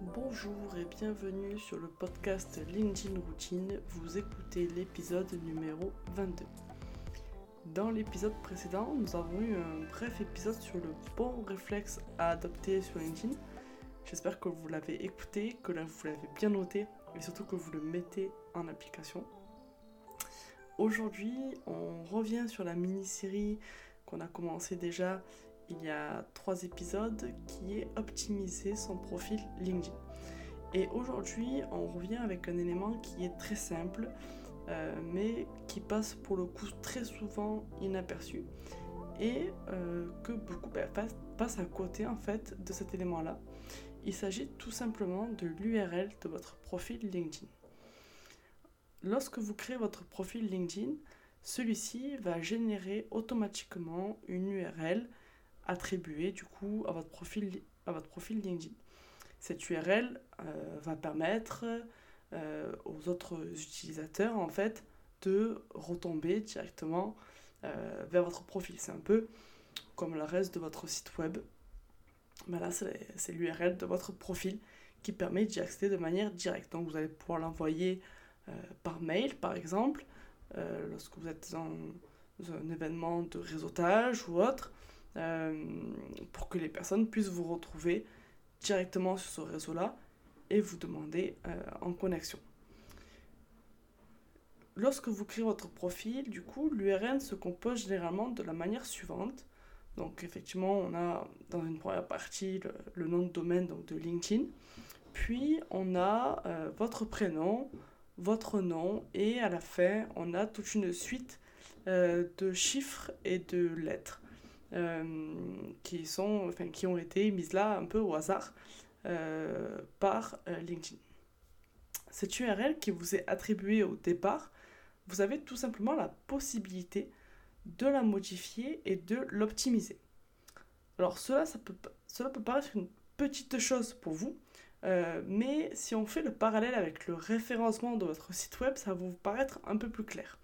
Bonjour et bienvenue sur le podcast LinkedIn Routine. Vous écoutez l'épisode numéro 22. Dans l'épisode précédent, nous avons eu un bref épisode sur le bon réflexe à adopter sur LinkedIn. J'espère que vous l'avez écouté, que vous l'avez bien noté et surtout que vous le mettez en application. Aujourd'hui, on revient sur la mini-série qu'on a commencé déjà il y a trois épisodes qui est optimiser son profil LinkedIn. Et aujourd'hui, on revient avec un élément qui est très simple, euh, mais qui passe pour le coup très souvent inaperçu et euh, que beaucoup ben, passent à côté en fait de cet élément-là. Il s'agit tout simplement de l'URL de votre profil LinkedIn. Lorsque vous créez votre profil LinkedIn, celui-ci va générer automatiquement une URL attribuer du coup à votre profil, à votre profil LinkedIn. Cette URL euh, va permettre euh, aux autres utilisateurs en fait de retomber directement euh, vers votre profil. C'est un peu comme le reste de votre site web. Mais là, c'est l'URL de votre profil qui permet d'y accéder de manière directe. Donc vous allez pouvoir l'envoyer par mail par exemple, lorsque vous êtes dans un événement de réseautage ou autre. Euh, pour que les personnes puissent vous retrouver directement sur ce réseau-là et vous demander euh, en connexion. Lorsque vous créez votre profil, du coup, l'URL se compose généralement de la manière suivante. Donc effectivement, on a dans une première partie le, nom de domaine donc de LinkedIn. Puis on a euh, votre prénom, votre nom et à la fin, on a toute une suite de chiffres et de lettres. Euh, qui, sont, enfin, qui ont été mises là un peu au hasard euh, par euh, LinkedIn. Cette URL qui vous est attribuée au départ, vous avez tout simplement la possibilité de la modifier et de l'optimiser. Alors cela, peut, cela peut paraître une petite chose pour vous, mais si on fait le parallèle avec le référencement de votre site web, ça va vous paraître un peu plus clair.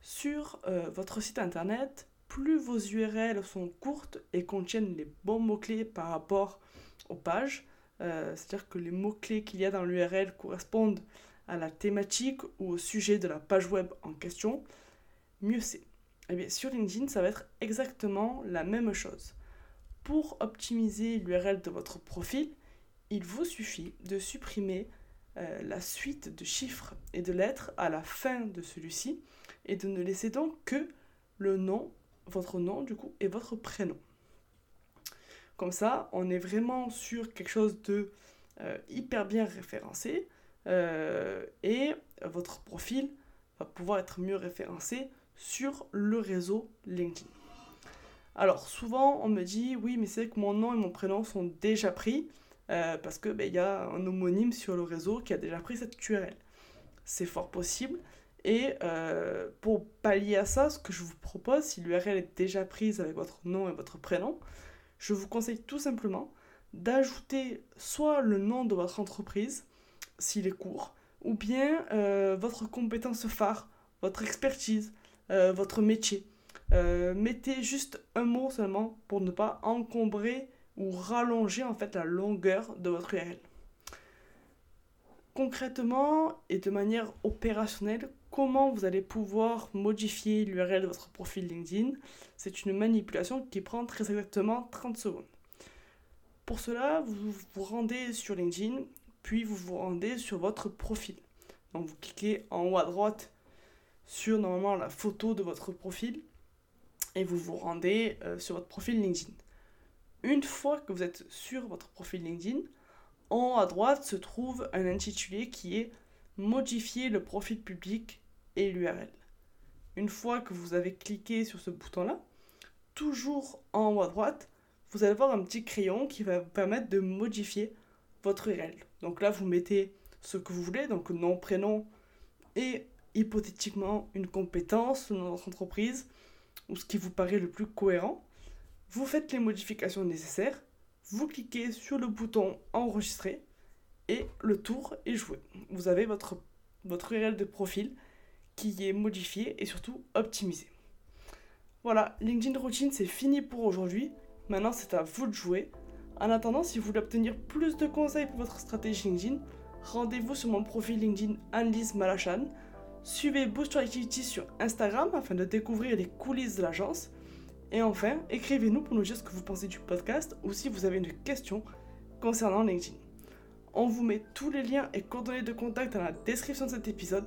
Sur votre site internet, plus vos URL sont courtes et contiennent les bons mots-clés par rapport aux pages, euh, c'est-à-dire que les mots-clés qu'il y a dans l'URL correspondent à la thématique ou au sujet de la page web en question, mieux c'est. Et eh bien, sur LinkedIn, ça va être exactement la même chose. Pour optimiser l'URL de votre profil, il vous suffit de supprimer euh, la suite de chiffres et de lettres à la fin de celui-ci et de ne laisser donc que le nom votre nom du coup et votre prénom. Comme ça, on est vraiment sur quelque chose de euh, hyper bien référencé euh, et votre profil va pouvoir être mieux référencé sur le réseau LinkedIn. Alors souvent on me dit oui mais c'est que mon nom et mon prénom sont déjà pris euh, parce que ben, il y a un homonyme sur le réseau qui a déjà pris cette URL. C'est fort possible, et euh, pour pallier à ça, ce que je vous propose, si l'URL est déjà prise avec votre nom et votre prénom, je vous conseille tout simplement d'ajouter soit le nom de votre entreprise, s'il est court, ou bien euh, votre compétence phare, votre expertise, euh, votre métier. mettez juste un mot seulement pour ne pas encombrer ou rallonger en fait la longueur de votre URL. Concrètement et de manière opérationnelle, comment vous allez pouvoir modifier l'URL de votre profil LinkedIn. C'est une manipulation qui prend très exactement 30 secondes. Pour cela, vous vous rendez sur LinkedIn, puis vous vous rendez sur votre profil. Donc vous cliquez en haut à droite sur normalement la photo de votre profil et vous vous rendez euh, sur votre profil LinkedIn. Une fois que vous êtes sur votre profil LinkedIn, en haut à droite se trouve un intitulé qui est Modifier le profil public et l'URL. Une fois que vous avez cliqué sur ce bouton-là, toujours en haut à droite, vous allez voir un petit crayon qui va vous permettre de modifier votre URL. Donc là, vous mettez ce que vous voulez, donc nom, prénom et hypothétiquement une compétence, dans votre entreprise ou ce qui vous paraît le plus cohérent. Vous faites les modifications nécessaires, vous cliquez sur le bouton enregistrer et le tour est joué. Vous avez votre, votre URL de profil qui est modifié et surtout optimisé. Voilà, LinkedIn Routine, c'est fini pour aujourd'hui. Maintenant, c'est à vous de jouer. En attendant, si vous voulez obtenir plus de conseils pour votre stratégie LinkedIn, rendez-vous sur mon profil LinkedIn Annelise Malachan. Suivez Boost Your Activity sur Instagram afin de découvrir les coulisses de l'agence. Et enfin, écrivez-nous pour nous dire ce que vous pensez du podcast ou si vous avez une question concernant LinkedIn. On vous met tous les liens et coordonnées de contact dans la description de cet épisode.